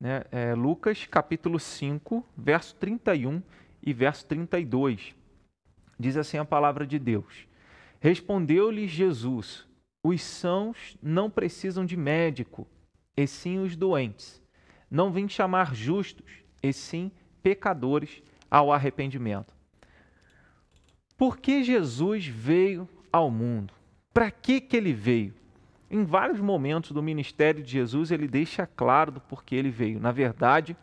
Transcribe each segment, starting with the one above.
né? É Lucas capítulo 5, verso 31 e verso 32. Diz assim a palavra de Deus: Respondeu-lhes Jesus: Os sãos não precisam de médico, e sim os doentes. Não vim chamar justos, e sim pecadores ao arrependimento. Por que Jesus veio ao mundo? Para que, que ele veio? Em vários momentos do ministério de Jesus, ele deixa claro do porquê ele veio. Na verdade,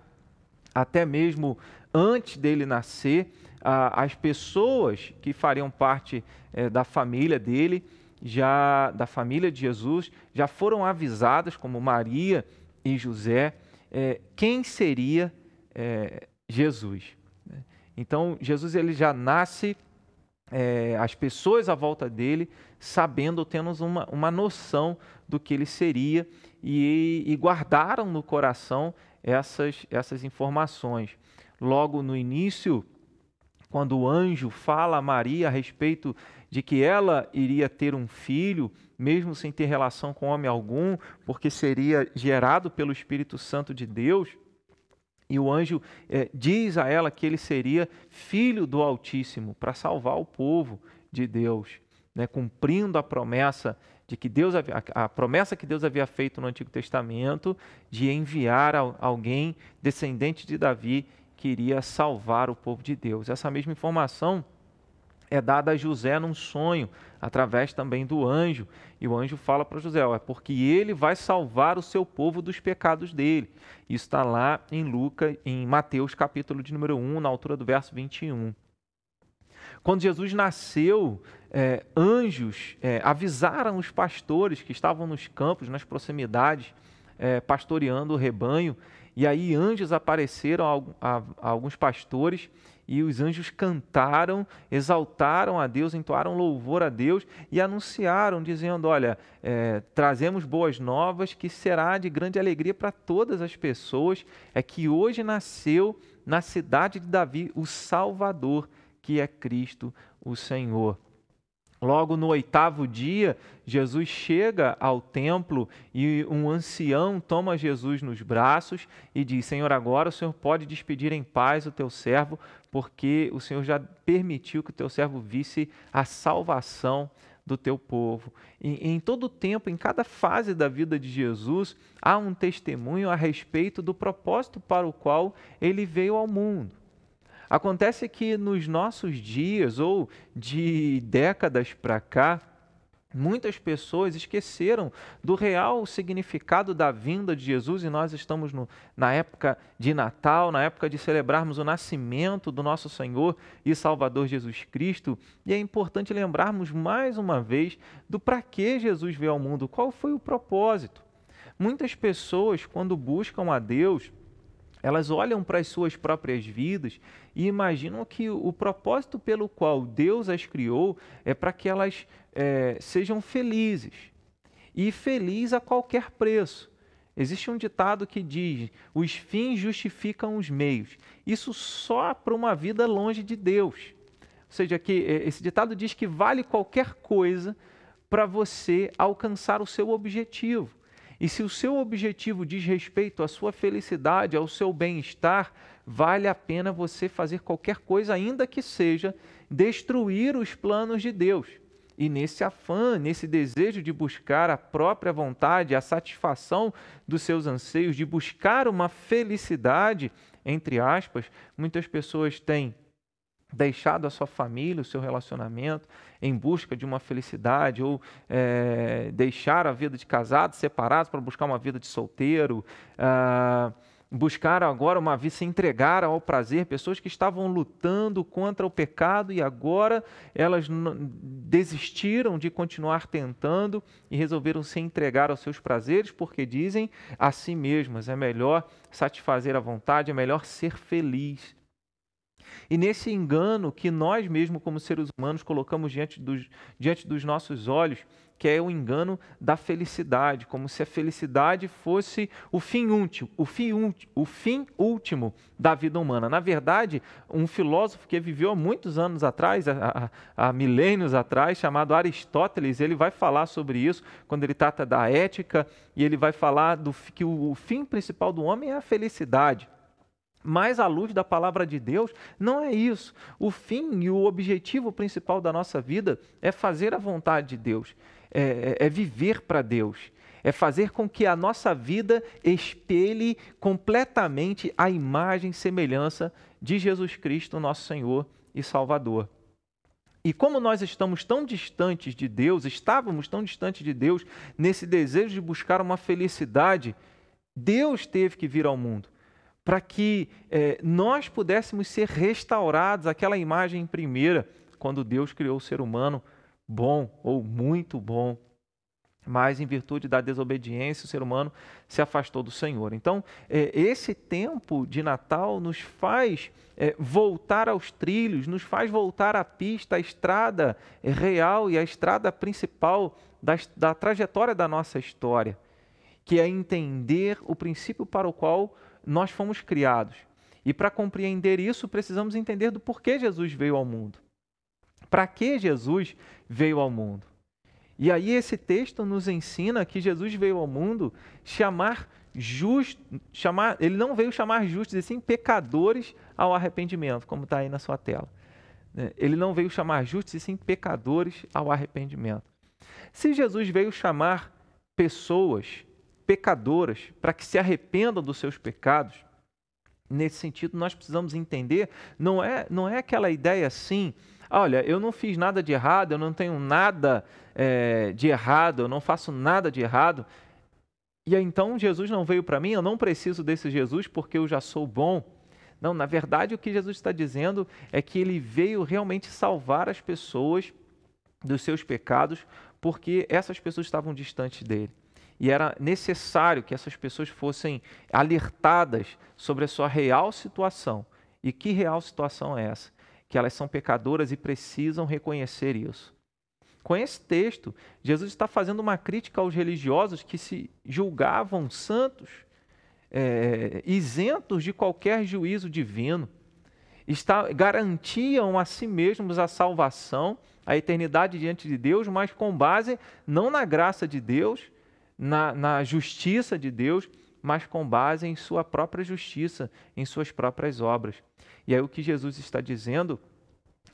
até mesmo antes dele nascer, as pessoas que fariam parte eh, da família dele, já da família de Jesus, já foram avisadas, como Maria e José, eh, quem seria eh, Jesus. Né? Então, Jesus ele já nasce é, as pessoas à volta dele, sabendo, tendo uma, uma noção do que ele seria e, e guardaram no coração essas, essas informações. Logo no início, quando o anjo fala a Maria a respeito de que ela iria ter um filho, mesmo sem ter relação com homem algum, porque seria gerado pelo Espírito Santo de Deus, e o anjo é, diz a ela que ele seria filho do Altíssimo para salvar o povo de Deus, né, cumprindo a promessa de que Deus a promessa que Deus havia feito no Antigo Testamento de enviar alguém descendente de Davi que iria salvar o povo de Deus. Essa mesma informação é dada a José num sonho, através também do anjo. E o anjo fala para José: é porque ele vai salvar o seu povo dos pecados dele. Isso está lá em Lucas, em Mateus, capítulo de número 1, na altura do verso 21. Quando Jesus nasceu, é, anjos é, avisaram os pastores que estavam nos campos, nas proximidades, é, pastoreando o rebanho, e aí anjos apareceram a, a, a alguns pastores e os anjos cantaram, exaltaram a Deus, entoaram louvor a Deus e anunciaram, dizendo: Olha, é, trazemos boas novas que será de grande alegria para todas as pessoas. É que hoje nasceu na cidade de Davi o Salvador, que é Cristo o Senhor. Logo no oitavo dia, Jesus chega ao templo e um ancião toma Jesus nos braços e diz: Senhor, agora o Senhor pode despedir em paz o teu servo, porque o Senhor já permitiu que o teu servo visse a salvação do teu povo. E, em todo o tempo, em cada fase da vida de Jesus, há um testemunho a respeito do propósito para o qual ele veio ao mundo. Acontece que nos nossos dias, ou de décadas para cá, Muitas pessoas esqueceram do real significado da vinda de Jesus e nós estamos no, na época de Natal, na época de celebrarmos o nascimento do nosso Senhor e Salvador Jesus Cristo, e é importante lembrarmos mais uma vez do para que Jesus veio ao mundo, qual foi o propósito. Muitas pessoas, quando buscam a Deus, elas olham para as suas próprias vidas e imaginam que o propósito pelo qual Deus as criou é para que elas é, sejam felizes. E feliz a qualquer preço. Existe um ditado que diz: os fins justificam os meios. Isso só para uma vida longe de Deus. Ou seja, que é, esse ditado diz que vale qualquer coisa para você alcançar o seu objetivo. E se o seu objetivo diz respeito à sua felicidade, ao seu bem-estar, vale a pena você fazer qualquer coisa, ainda que seja destruir os planos de Deus. E nesse afã, nesse desejo de buscar a própria vontade, a satisfação dos seus anseios, de buscar uma felicidade, entre aspas, muitas pessoas têm deixado a sua família, o seu relacionamento, em busca de uma felicidade, ou é, deixar a vida de casado, separados, para buscar uma vida de solteiro, ah, buscar agora uma vida, se entregar ao prazer, pessoas que estavam lutando contra o pecado e agora elas desistiram de continuar tentando e resolveram se entregar aos seus prazeres, porque dizem a si mesmas: é melhor satisfazer a vontade, é melhor ser feliz. E nesse engano que nós mesmos, como seres humanos, colocamos diante dos, diante dos nossos olhos, que é o engano da felicidade, como se a felicidade fosse o fim último, o fim, o fim último da vida humana. Na verdade, um filósofo que viveu há muitos anos atrás, há, há milênios atrás, chamado Aristóteles, ele vai falar sobre isso quando ele trata da ética e ele vai falar do que o, o fim principal do homem é a felicidade. Mas à luz da palavra de Deus, não é isso. O fim e o objetivo principal da nossa vida é fazer a vontade de Deus, é, é, é viver para Deus, é fazer com que a nossa vida espelhe completamente a imagem e semelhança de Jesus Cristo, nosso Senhor e Salvador. E como nós estamos tão distantes de Deus, estávamos tão distantes de Deus nesse desejo de buscar uma felicidade, Deus teve que vir ao mundo para que é, nós pudéssemos ser restaurados àquela imagem primeira, quando Deus criou o ser humano bom ou muito bom. Mas, em virtude da desobediência, o ser humano se afastou do Senhor. Então, é, esse tempo de Natal nos faz é, voltar aos trilhos, nos faz voltar à pista, à estrada real e à estrada principal da, da trajetória da nossa história, que é entender o princípio para o qual nós fomos criados. E para compreender isso, precisamos entender do porquê Jesus veio ao mundo. Para que Jesus veio ao mundo? E aí esse texto nos ensina que Jesus veio ao mundo chamar justo, chamar, ele não veio chamar justos, e sim pecadores ao arrependimento, como está aí na sua tela. Né? Ele não veio chamar justos, e sim pecadores ao arrependimento. Se Jesus veio chamar pessoas pecadoras, para que se arrependam dos seus pecados. Nesse sentido, nós precisamos entender, não é, não é aquela ideia assim, olha, eu não fiz nada de errado, eu não tenho nada é, de errado, eu não faço nada de errado. E então Jesus não veio para mim, eu não preciso desse Jesus porque eu já sou bom. Não, na verdade, o que Jesus está dizendo é que ele veio realmente salvar as pessoas dos seus pecados, porque essas pessoas estavam distantes dele e era necessário que essas pessoas fossem alertadas sobre a sua real situação. E que real situação é essa? Que elas são pecadoras e precisam reconhecer isso. Com esse texto, Jesus está fazendo uma crítica aos religiosos que se julgavam santos, é, isentos de qualquer juízo divino, está, garantiam a si mesmos a salvação, a eternidade diante de Deus, mas com base não na graça de Deus, na, na justiça de Deus, mas com base em sua própria justiça, em suas próprias obras. E aí o que Jesus está dizendo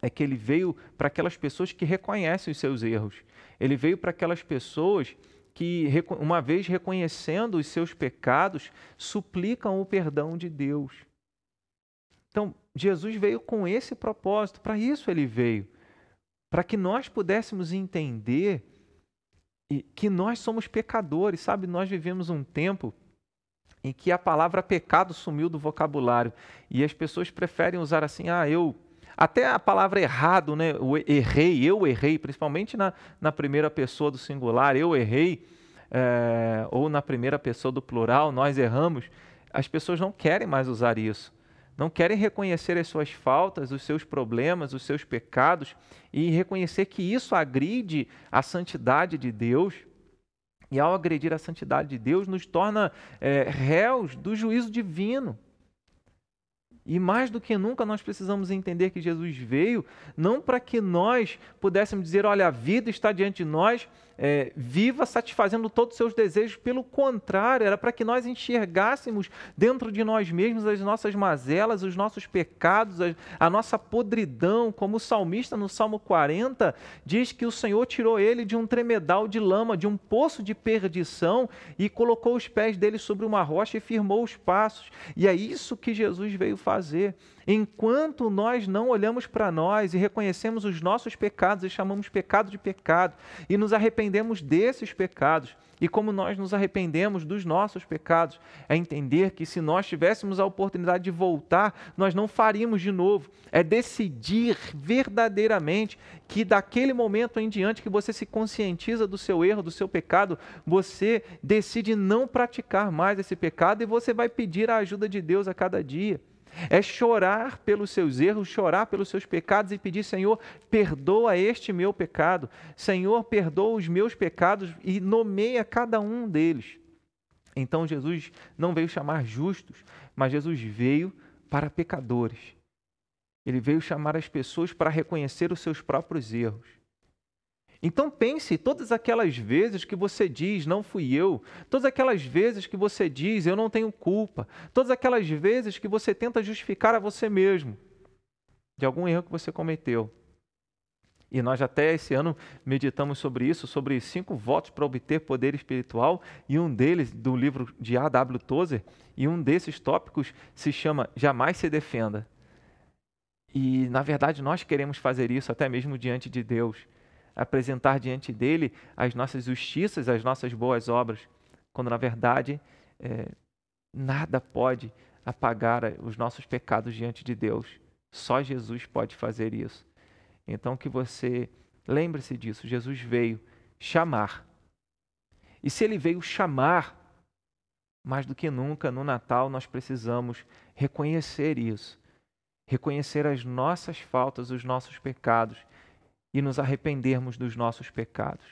é que ele veio para aquelas pessoas que reconhecem os seus erros. Ele veio para aquelas pessoas que, uma vez reconhecendo os seus pecados, suplicam o perdão de Deus. Então, Jesus veio com esse propósito, para isso ele veio, para que nós pudéssemos entender e que nós somos pecadores, sabe? Nós vivemos um tempo em que a palavra pecado sumiu do vocabulário e as pessoas preferem usar assim, ah, eu. Até a palavra errado, né? O errei, eu errei, principalmente na, na primeira pessoa do singular, eu errei, é, ou na primeira pessoa do plural, nós erramos. As pessoas não querem mais usar isso não querem reconhecer as suas faltas, os seus problemas, os seus pecados e reconhecer que isso agride a santidade de Deus. E ao agredir a santidade de Deus, nos torna é, réus do juízo divino. E mais do que nunca nós precisamos entender que Jesus veio não para que nós pudéssemos dizer, olha, a vida está diante de nós, é, viva satisfazendo todos os seus desejos. Pelo contrário, era para que nós enxergássemos dentro de nós mesmos as nossas mazelas, os nossos pecados, a, a nossa podridão. Como o salmista no Salmo 40 diz que o Senhor tirou ele de um tremedal de lama, de um poço de perdição e colocou os pés dele sobre uma rocha e firmou os passos. E é isso que Jesus veio fazer. Enquanto nós não olhamos para nós e reconhecemos os nossos pecados e chamamos pecado de pecado e nos arrependemos desses pecados, e como nós nos arrependemos dos nossos pecados, é entender que se nós tivéssemos a oportunidade de voltar, nós não faríamos de novo. É decidir verdadeiramente que daquele momento em diante que você se conscientiza do seu erro, do seu pecado, você decide não praticar mais esse pecado e você vai pedir a ajuda de Deus a cada dia. É chorar pelos seus erros, chorar pelos seus pecados e pedir: Senhor, perdoa este meu pecado. Senhor, perdoa os meus pecados e nomeia cada um deles. Então Jesus não veio chamar justos, mas Jesus veio para pecadores. Ele veio chamar as pessoas para reconhecer os seus próprios erros. Então pense todas aquelas vezes que você diz não fui eu, todas aquelas vezes que você diz eu não tenho culpa, todas aquelas vezes que você tenta justificar a você mesmo de algum erro que você cometeu. E nós até esse ano meditamos sobre isso, sobre cinco votos para obter poder espiritual, e um deles, do livro de A.W. Tozer, e um desses tópicos se chama Jamais se defenda. E, na verdade, nós queremos fazer isso até mesmo diante de Deus apresentar diante dele as nossas justiças, as nossas boas obras, quando na verdade é, nada pode apagar os nossos pecados diante de Deus. Só Jesus pode fazer isso. Então que você lembre-se disso. Jesus veio chamar. E se ele veio chamar, mais do que nunca no Natal nós precisamos reconhecer isso. Reconhecer as nossas faltas, os nossos pecados e nos arrependermos dos nossos pecados.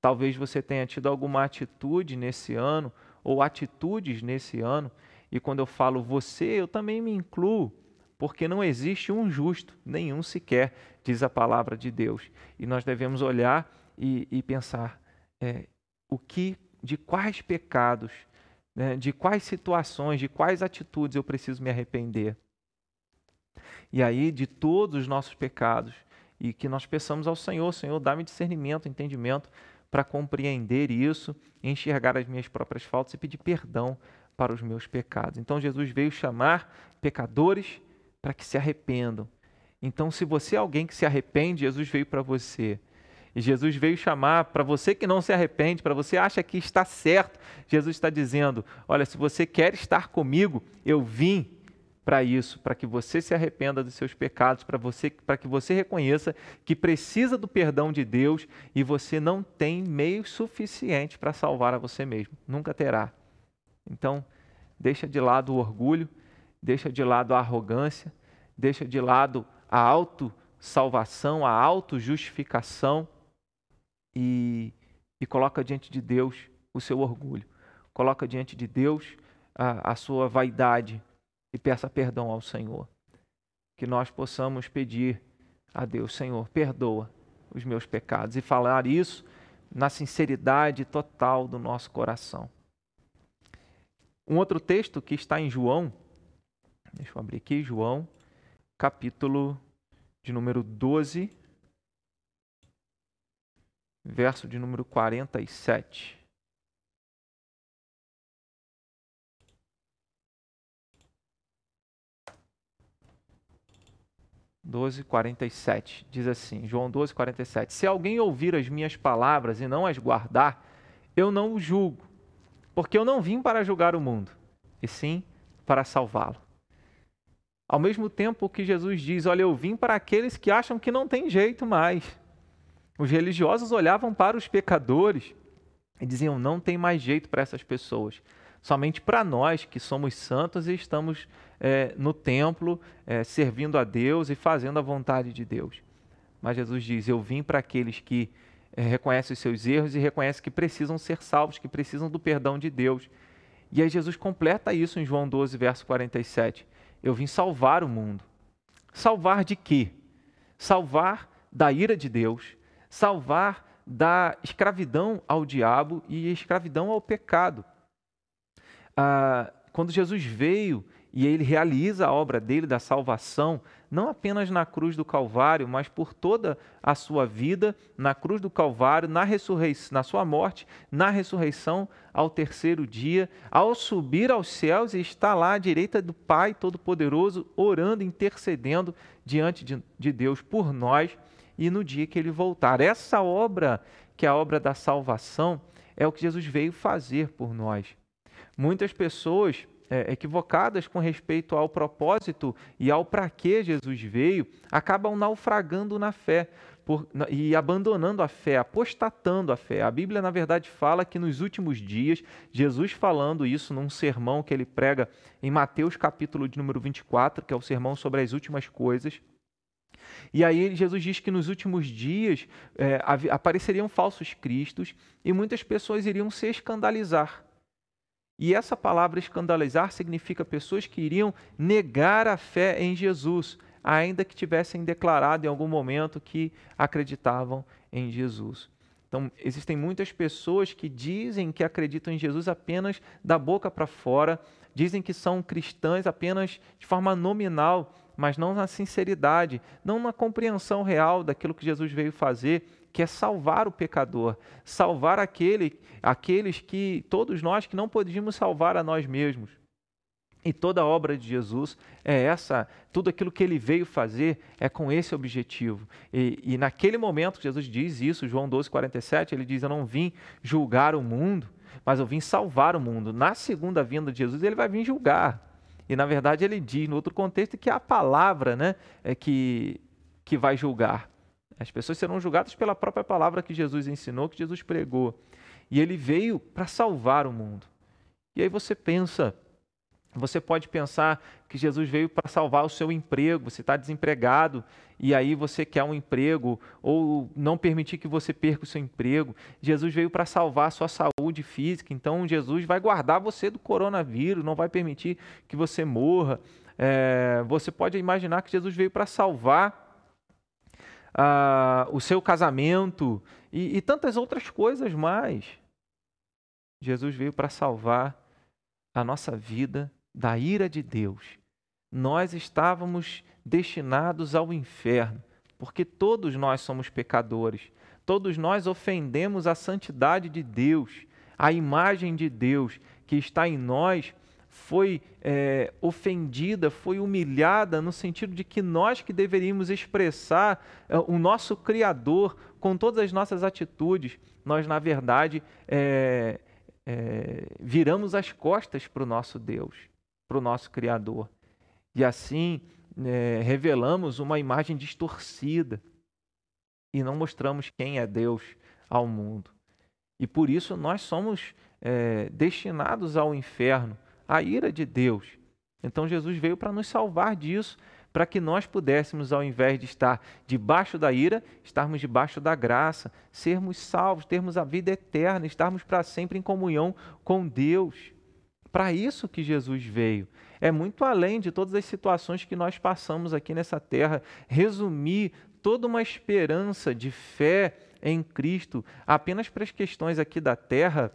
Talvez você tenha tido alguma atitude nesse ano ou atitudes nesse ano, e quando eu falo você, eu também me incluo, porque não existe um justo, nenhum sequer, diz a palavra de Deus. E nós devemos olhar e, e pensar é, o que, de quais pecados, né, de quais situações, de quais atitudes eu preciso me arrepender. E aí, de todos os nossos pecados, e que nós peçamos ao Senhor, Senhor, dá-me discernimento, entendimento para compreender isso, enxergar as minhas próprias faltas e pedir perdão para os meus pecados. Então Jesus veio chamar pecadores para que se arrependam. Então, se você é alguém que se arrepende, Jesus veio para você. E Jesus veio chamar para você que não se arrepende, para você acha que está certo. Jesus está dizendo: Olha, se você quer estar comigo, eu vim para isso, para que você se arrependa dos seus pecados, para você, para que você reconheça que precisa do perdão de Deus e você não tem meio suficiente para salvar a você mesmo, nunca terá. Então, deixa de lado o orgulho, deixa de lado a arrogância, deixa de lado a autossalvação, a autojustificação e, e coloca diante de Deus o seu orgulho. Coloca diante de Deus a, a sua vaidade, e peça perdão ao Senhor. Que nós possamos pedir a Deus, Senhor, perdoa os meus pecados e falar isso na sinceridade total do nosso coração. Um outro texto que está em João, deixa eu abrir aqui, João, capítulo de número 12, verso de número 47. 12, 47. Diz assim, João 12, 47. Se alguém ouvir as minhas palavras e não as guardar, eu não o julgo, porque eu não vim para julgar o mundo, e sim para salvá-lo. Ao mesmo tempo que Jesus diz: Olha, eu vim para aqueles que acham que não tem jeito mais. Os religiosos olhavam para os pecadores e diziam: Não tem mais jeito para essas pessoas. Somente para nós que somos santos e estamos é, no templo, é, servindo a Deus e fazendo a vontade de Deus. Mas Jesus diz: Eu vim para aqueles que é, reconhecem os seus erros e reconhecem que precisam ser salvos, que precisam do perdão de Deus. E aí Jesus completa isso em João 12, verso 47. Eu vim salvar o mundo. Salvar de quê? Salvar da ira de Deus, salvar da escravidão ao diabo e escravidão ao pecado. Ah, quando Jesus veio e ele realiza a obra dele da salvação, não apenas na cruz do Calvário, mas por toda a sua vida, na cruz do Calvário, na na sua morte, na ressurreição ao terceiro dia, ao subir aos céus e estar lá à direita do Pai Todo-Poderoso, orando, intercedendo diante de, de Deus por nós e no dia que ele voltar. Essa obra, que é a obra da salvação, é o que Jesus veio fazer por nós. Muitas pessoas é, equivocadas com respeito ao propósito e ao para que Jesus veio, acabam naufragando na fé. por, e abandonando a fé, apostatando a fé. A Bíblia, na verdade, fala que nos últimos dias, Jesus falando isso num sermão que ele prega em Mateus capítulo de número 24, que é o sermão sobre as últimas coisas. E aí Jesus diz que nos últimos dias é, apareceriam falsos cristos e muitas pessoas iriam se escandalizar. E essa palavra escandalizar significa pessoas que iriam negar a fé em Jesus, ainda que tivessem declarado em algum momento que acreditavam em Jesus. Então, existem muitas pessoas que dizem que acreditam em Jesus apenas da boca para fora, dizem que são cristãs apenas de forma nominal, mas não na sinceridade, não na compreensão real daquilo que Jesus veio fazer, que é salvar o pecador, salvar aquele, aqueles que todos nós que não podíamos salvar a nós mesmos. E toda a obra de Jesus é essa, tudo aquilo que ele veio fazer é com esse objetivo. E, e naquele momento, Jesus diz isso, João 12, 47, ele diz: Eu não vim julgar o mundo, mas eu vim salvar o mundo. Na segunda vinda de Jesus, ele vai vir julgar. E na verdade ele diz, no outro contexto, que é a palavra né, é que, que vai julgar. As pessoas serão julgadas pela própria palavra que Jesus ensinou, que Jesus pregou. E ele veio para salvar o mundo. E aí você pensa, você pode pensar que Jesus veio para salvar o seu emprego, você está desempregado e aí você quer um emprego, ou não permitir que você perca o seu emprego. Jesus veio para salvar a sua saúde física, então Jesus vai guardar você do coronavírus, não vai permitir que você morra. É, você pode imaginar que Jesus veio para salvar ah, o seu casamento e, e tantas outras coisas mais. Jesus veio para salvar a nossa vida da ira de Deus. Nós estávamos destinados ao inferno, porque todos nós somos pecadores, todos nós ofendemos a santidade de Deus, a imagem de Deus que está em nós foi é, ofendida, foi humilhada, no sentido de que nós que deveríamos expressar é, o nosso Criador com todas as nossas atitudes, nós, na verdade, é, é viramos as costas para o nosso Deus para o nosso Criador. E assim é, revelamos uma imagem distorcida e não mostramos quem é Deus ao mundo. E por isso nós somos é, destinados ao inferno, à ira de Deus. Então Jesus veio para nos salvar disso, para que nós pudéssemos, ao invés de estar debaixo da ira, estarmos debaixo da graça, sermos salvos, termos a vida eterna, estarmos para sempre em comunhão com Deus. Para isso que Jesus veio. É muito além de todas as situações que nós passamos aqui nessa terra. Resumir toda uma esperança de fé em Cristo apenas para as questões aqui da terra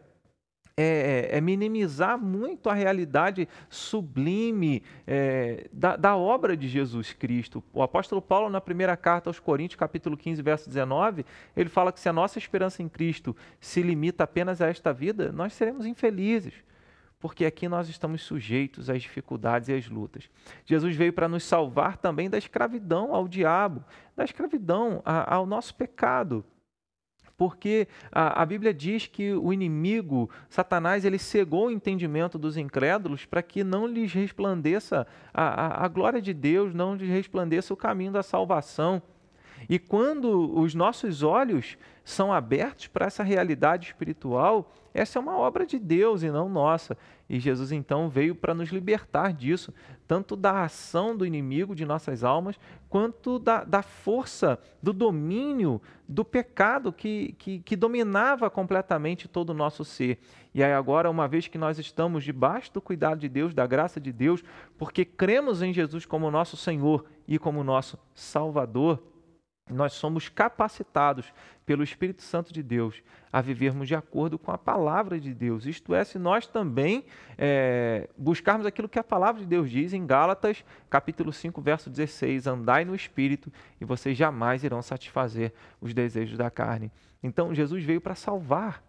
é, é, minimizar muito a realidade sublime é, da, da, obra de Jesus Cristo. O apóstolo Paulo, na primeira carta aos Coríntios, capítulo 15, verso 19, ele fala que se a nossa esperança em Cristo se limita apenas a esta vida, nós seremos infelizes porque aqui nós estamos sujeitos às dificuldades e às lutas. Jesus veio para nos salvar também da escravidão ao diabo, da escravidão ao nosso pecado. Porque a, a Bíblia diz que o inimigo, Satanás, ele cegou o entendimento dos incrédulos para que não lhes resplandeça a, a, a glória de Deus, não lhes resplandeça o caminho da salvação. E quando os nossos olhos são abertos para essa realidade espiritual, essa é uma obra de Deus e não nossa. E Jesus então veio para nos libertar disso, tanto da ação do inimigo de nossas almas, quanto da, da força, do domínio do pecado que, que, que dominava completamente todo o nosso ser. E aí, agora, uma vez que nós estamos debaixo do cuidado de Deus, da graça de Deus, porque cremos em Jesus como nosso Senhor e como nosso Salvador, nós somos capacitados pelo Espírito Santo de Deus a vivermos de acordo com a palavra de Deus. Isto é, se nós também é, buscarmos aquilo que a palavra de Deus diz em Gálatas, capítulo 5, verso 16: Andai no Espírito e vocês jamais irão satisfazer os desejos da carne. Então, Jesus veio para salvar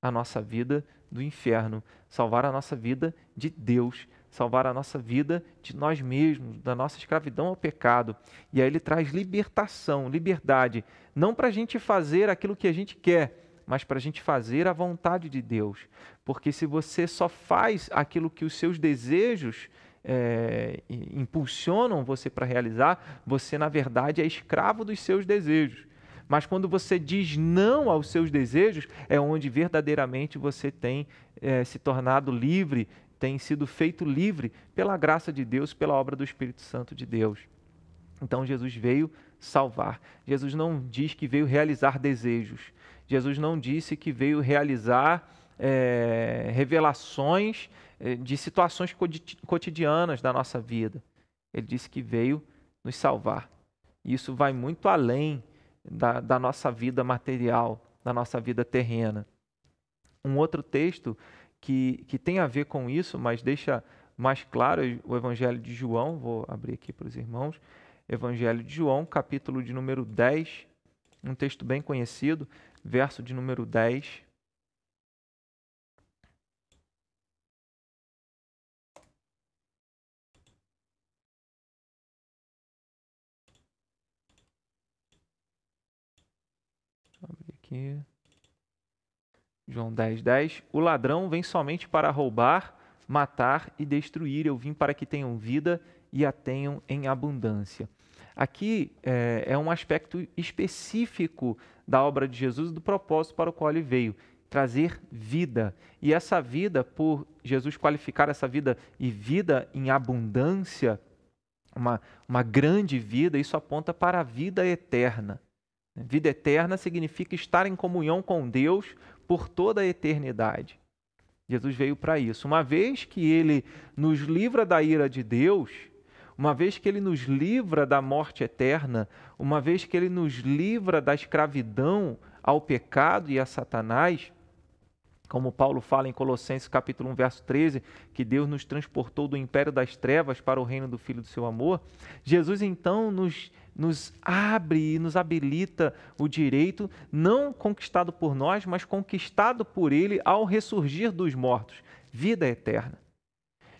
a nossa vida do inferno, salvar a nossa vida de Deus salvar a nossa vida de nós mesmos, da nossa escravidão ao pecado. E aí ele traz libertação, liberdade, não para a gente fazer aquilo que a gente quer, mas para a gente fazer a vontade de Deus. Porque se você só faz aquilo que os seus desejos é, impulsionam você para realizar, você na verdade é escravo dos seus desejos. Mas quando você diz não aos seus desejos, é onde verdadeiramente você tem é, se tornado livre, tem sido feito livre pela graça de Deus, pela obra do Espírito Santo de Deus. Então Jesus veio salvar. Jesus não diz que veio realizar desejos. Jesus não disse que veio realizar é, revelações é, de situações cotidianas da nossa vida. Ele disse que veio nos salvar. Isso vai muito além da, da nossa vida material, da nossa vida terrena. Um outro texto que, que tem a ver com isso, mas deixa mais claro o Evangelho de João, vou abrir aqui para os irmãos. Evangelho de João, capítulo de número 10, um texto bem conhecido, verso de número 10. aqui. João 10, 10. O ladrão vem somente para roubar, matar e destruir. Eu vim para que tenham vida e a tenham em abundância. Aqui é, é um aspecto específico da obra de Jesus, do propósito para o qual ele veio trazer vida. E essa vida, por Jesus qualificar essa vida e vida em abundância, uma, uma grande vida, isso aponta para a vida eterna. Vida eterna significa estar em comunhão com Deus por toda a eternidade. Jesus veio para isso. Uma vez que ele nos livra da ira de Deus, uma vez que ele nos livra da morte eterna, uma vez que ele nos livra da escravidão ao pecado e a Satanás, como Paulo fala em Colossenses capítulo 1, verso 13, que Deus nos transportou do império das trevas para o reino do Filho do seu amor, Jesus então nos, nos abre e nos habilita o direito, não conquistado por nós, mas conquistado por Ele ao ressurgir dos mortos, vida eterna.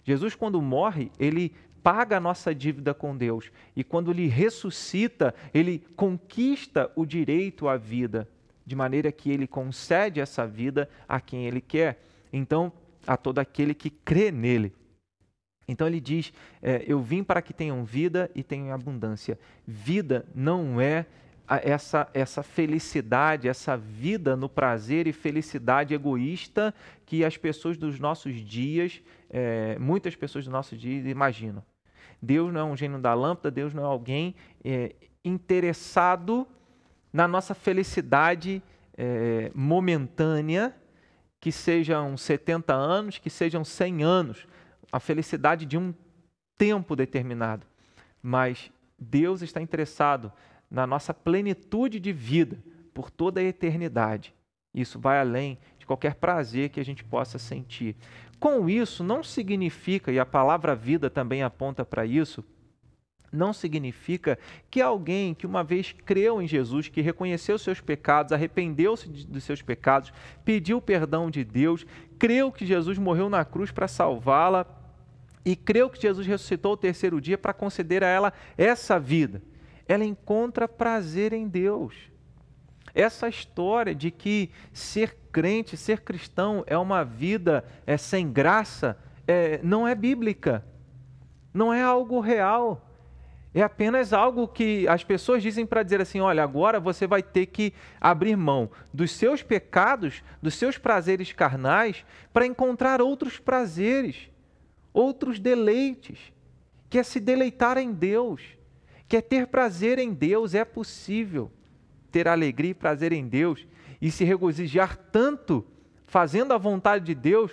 Jesus, quando morre, ele paga a nossa dívida com Deus. E quando ele ressuscita, ele conquista o direito à vida de maneira que ele concede essa vida a quem ele quer. Então, a todo aquele que crê nele. Então ele diz: é, Eu vim para que tenham vida e tenham abundância. Vida não é essa, essa felicidade, essa vida no prazer e felicidade egoísta que as pessoas dos nossos dias, é, muitas pessoas dos nossos dias imaginam. Deus não é um gênio da lâmpada, Deus não é alguém é, interessado na nossa felicidade é, momentânea, que sejam 70 anos, que sejam 100 anos, a felicidade de um tempo determinado. Mas Deus está interessado na nossa plenitude de vida por toda a eternidade. Isso vai além de qualquer prazer que a gente possa sentir. Com isso, não significa, e a palavra vida também aponta para isso, não significa que alguém que uma vez creu em Jesus, que reconheceu seus pecados, arrependeu-se dos seus pecados, pediu perdão de Deus, creu que Jesus morreu na cruz para salvá-la e creu que Jesus ressuscitou o terceiro dia para conceder a ela essa vida. Ela encontra prazer em Deus. Essa história de que ser crente, ser cristão é uma vida é, sem graça, é, não é bíblica, não é algo real é apenas algo que as pessoas dizem para dizer assim: olha, agora você vai ter que abrir mão dos seus pecados, dos seus prazeres carnais, para encontrar outros prazeres, outros deleites, que é se deleitar em Deus, que é ter prazer em Deus. É possível ter alegria e prazer em Deus e se regozijar tanto fazendo a vontade de Deus,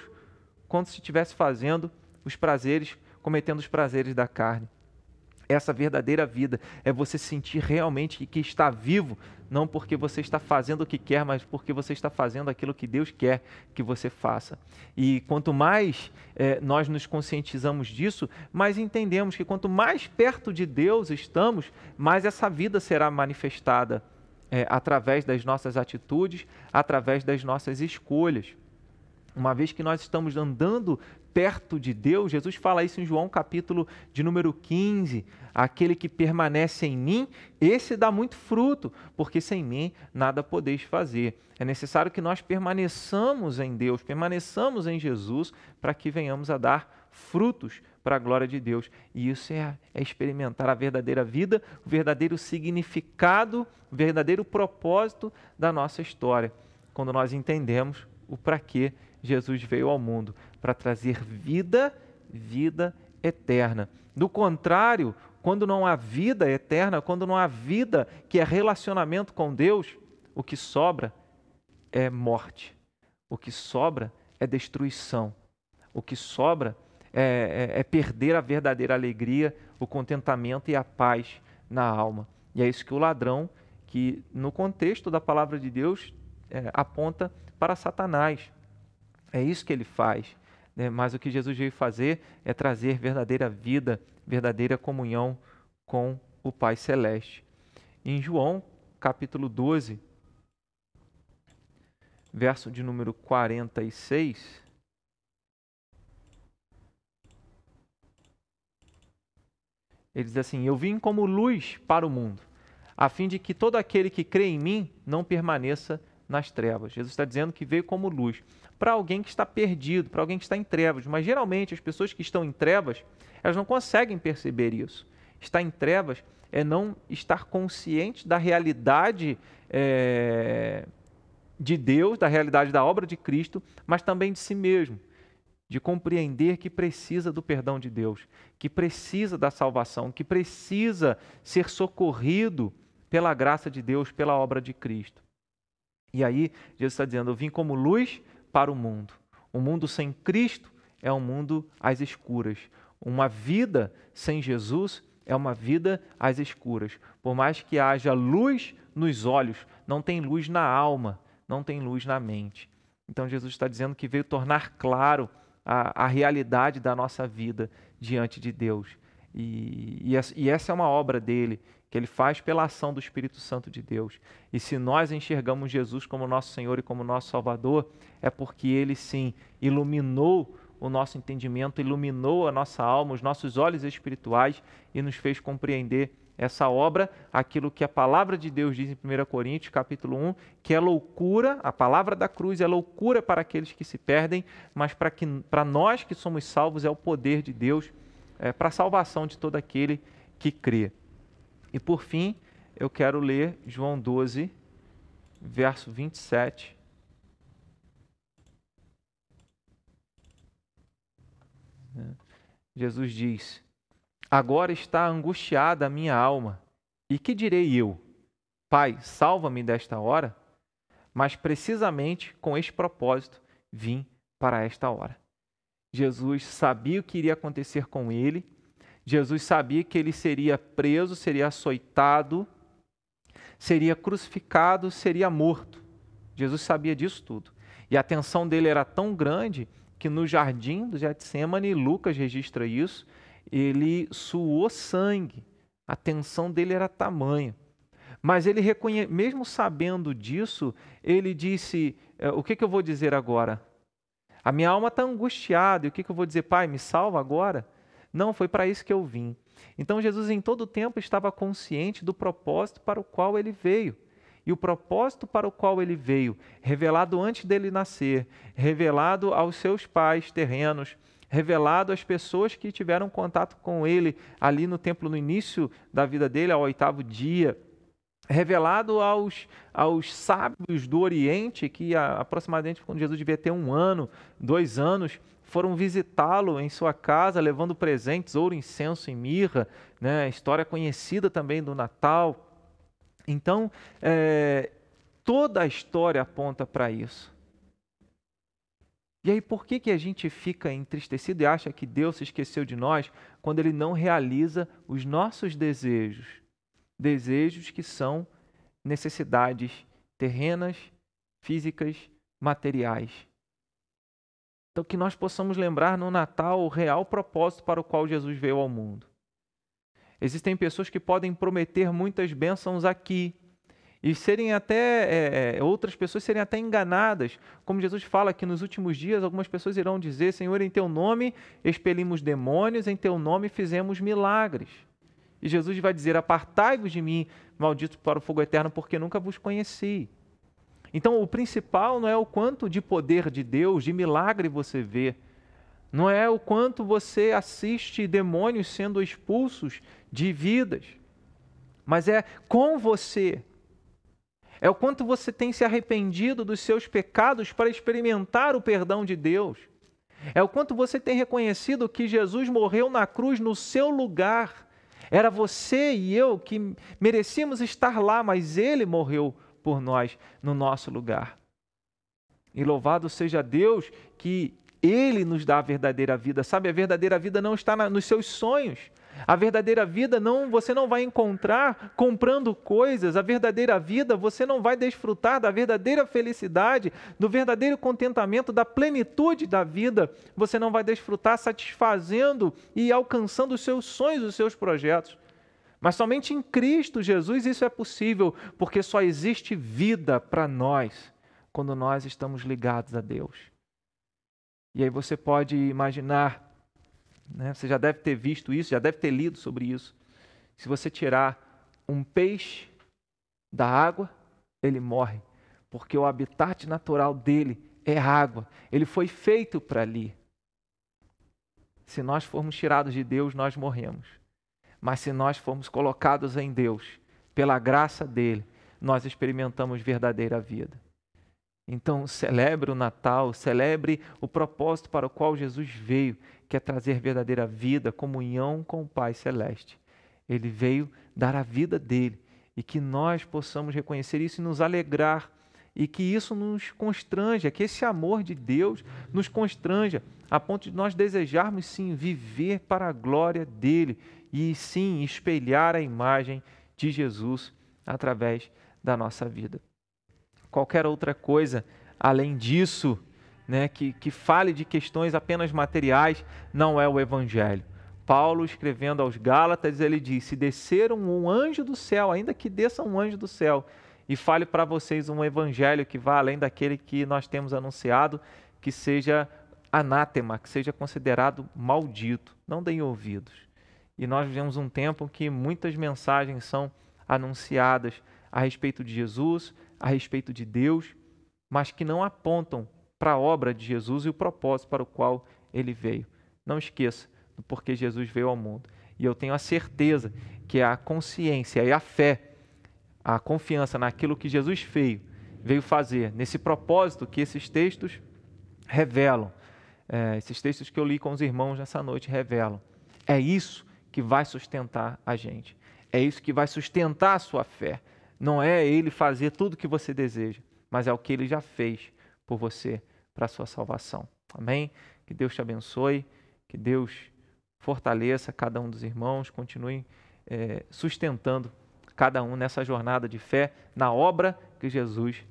quanto se estivesse fazendo os prazeres, cometendo os prazeres da carne essa verdadeira vida é você sentir realmente que está vivo, não porque você está fazendo o que quer, mas porque você está fazendo aquilo que Deus quer que você faça. E quanto mais é, nós nos conscientizamos disso, mais entendemos que quanto mais perto de Deus estamos, mais essa vida será manifestada é, através das nossas atitudes, através das nossas escolhas. Uma vez que nós estamos andando perto de Deus, Jesus fala isso em João capítulo de número 15, aquele que permanece em mim, esse dá muito fruto, porque sem mim nada podeis fazer. É necessário que nós permaneçamos em Deus, permaneçamos em Jesus, para que venhamos a dar frutos para a glória de Deus. E isso é, é, experimentar a verdadeira vida, o verdadeiro significado, o verdadeiro propósito da nossa história. Quando nós entendemos o para que Jesus veio ao mundo para trazer vida, vida eterna. Do contrário, quando não há vida eterna, quando não há vida que é relacionamento com Deus, o que sobra é morte. O que sobra é destruição. O que sobra é, é, é perder a verdadeira alegria, o contentamento e a paz na alma. E é isso que o ladrão, que no contexto da palavra de Deus, é, aponta para Satanás. É isso que ele faz. Né? Mas o que Jesus veio fazer é trazer verdadeira vida, verdadeira comunhão com o Pai Celeste. Em João, capítulo 12, verso de número 46. Ele diz assim: Eu vim como luz para o mundo, a fim de que todo aquele que crê em mim não permaneça nas trevas. Jesus está dizendo que veio como luz para alguém que está perdido, para alguém que está em trevas. Mas geralmente as pessoas que estão em trevas, elas não conseguem perceber isso. Estar em trevas é não estar consciente da realidade é, de Deus, da realidade da obra de Cristo, mas também de si mesmo. De compreender que precisa do perdão de Deus, que precisa da salvação, que precisa ser socorrido pela graça de Deus, pela obra de Cristo. E aí, Jesus está dizendo: Eu vim como luz para o mundo. Um mundo sem Cristo é um mundo às escuras. Uma vida sem Jesus é uma vida às escuras. Por mais que haja luz nos olhos, não tem luz na alma, não tem luz na mente. Então Jesus está dizendo que veio tornar claro a, a realidade da nossa vida diante de Deus. E, e, essa é uma obra dele, que ele faz pela ação do Espírito Santo de Deus. E se nós enxergamos Jesus como nosso Senhor e como nosso Salvador, é porque ele sim iluminou o nosso entendimento, iluminou a nossa alma, os nossos olhos espirituais e nos fez compreender essa obra, aquilo que a palavra de Deus diz em 1 Coríntios, capítulo 1, que é loucura, a palavra da cruz é loucura para aqueles que se perdem, mas para nós que somos salvos é o poder de Deus é, para a salvação de todo aquele que crê. E por fim, eu quero ler João 12, verso 27. Jesus diz: Agora está angustiada a minha alma. E que direi eu? Pai, salva-me desta hora? Mas precisamente com este propósito vim para esta hora. Jesus sabia o que iria acontecer com ele Jesus sabia que ele seria preso, seria açoitado, seria crucificado, seria morto. Jesus sabia disso tudo. E a tensão dele era tão grande que no jardim do Getsemane, Lucas registra isso, ele suou sangue. A tensão dele era tamanha. Mas ele reconhe... mesmo sabendo disso, ele disse: é, O que, que eu vou dizer agora? A minha alma está angustiada. E o que, que eu vou dizer? Pai, me salva agora? Não, foi para isso que eu vim. Então Jesus em todo o tempo estava consciente do propósito para o qual ele veio. E o propósito para o qual ele veio, revelado antes dele nascer, revelado aos seus pais terrenos, revelado às pessoas que tiveram contato com ele ali no templo, no início da vida dele, ao oitavo dia, revelado aos, aos sábios do Oriente, que aproximadamente quando Jesus devia ter um ano, dois anos, foram visitá-lo em sua casa, levando presentes, ouro, incenso e mirra, né? história conhecida também do Natal. Então, é, toda a história aponta para isso. E aí, por que, que a gente fica entristecido e acha que Deus se esqueceu de nós quando Ele não realiza os nossos desejos? Desejos que são necessidades terrenas, físicas, materiais. Então, que nós possamos lembrar no Natal o real propósito para o qual Jesus veio ao mundo. Existem pessoas que podem prometer muitas bênçãos aqui e serem até é, é, outras pessoas serem até enganadas, como Jesus fala que nos últimos dias algumas pessoas irão dizer: Senhor, em Teu nome expelimos demônios, em Teu nome fizemos milagres. E Jesus vai dizer: Apartai-vos de mim, malditos para o fogo eterno, porque nunca vos conheci. Então, o principal não é o quanto de poder de Deus, de milagre você vê. não é o quanto você assiste demônios sendo expulsos de vidas, mas é com você. É o quanto você tem se arrependido dos seus pecados para experimentar o perdão de Deus. É o quanto você tem reconhecido que Jesus morreu na cruz no seu lugar. Era você e eu que merecíamos estar lá, mas ele morreu por nós no nosso lugar. E louvado seja Deus que ele nos dá a verdadeira vida. Sabe, a verdadeira vida não está na, nos seus sonhos. A verdadeira vida não você não vai encontrar comprando coisas. A verdadeira vida você não vai desfrutar da verdadeira felicidade, do verdadeiro contentamento, da plenitude da vida. Você não vai desfrutar satisfazendo e alcançando os seus sonhos, os seus projetos. Mas somente em Cristo Jesus isso é possível, porque só existe vida para nós quando nós estamos ligados a Deus. E aí você pode imaginar, né, você já deve ter visto isso, já deve ter lido sobre isso. Se você tirar um peixe da água, ele morre, porque o habitat natural dele é água. Ele foi feito para ali. Se nós formos tirados de Deus, nós morremos. Mas se nós formos colocados em Deus, pela graça dele, nós experimentamos verdadeira vida. Então, celebre o Natal, celebre o propósito para o qual Jesus veio, que é trazer verdadeira vida, comunhão com o Pai Celeste. Ele veio dar a vida dele e que nós possamos reconhecer isso e nos alegrar e que isso nos constranja, que esse amor de Deus nos constranja a ponto de nós desejarmos sim viver para a glória dele e sim espelhar a imagem de Jesus através da nossa vida. Qualquer outra coisa além disso, né, que, que fale de questões apenas materiais, não é o Evangelho. Paulo, escrevendo aos Gálatas, ele diz: Se descer um anjo do céu, ainda que desça um anjo do céu, e fale para vocês um evangelho que vá além daquele que nós temos anunciado, que seja anátema, que seja considerado maldito. Não deem ouvidos. E nós vivemos um tempo que muitas mensagens são anunciadas a respeito de Jesus, a respeito de Deus, mas que não apontam para a obra de Jesus e o propósito para o qual ele veio. Não esqueça do porquê Jesus veio ao mundo. E eu tenho a certeza que a consciência e a fé, a confiança naquilo que Jesus veio, veio fazer, nesse propósito que esses textos revelam, é, esses textos que eu li com os irmãos nessa noite revelam. É isso que vai sustentar a gente. É isso que vai sustentar a sua fé. Não é ele fazer tudo o que você deseja, mas é o que ele já fez por você para a sua salvação. Amém? Que Deus te abençoe, que Deus fortaleça cada um dos irmãos, continue é, sustentando cada um nessa jornada de fé, na obra que Jesus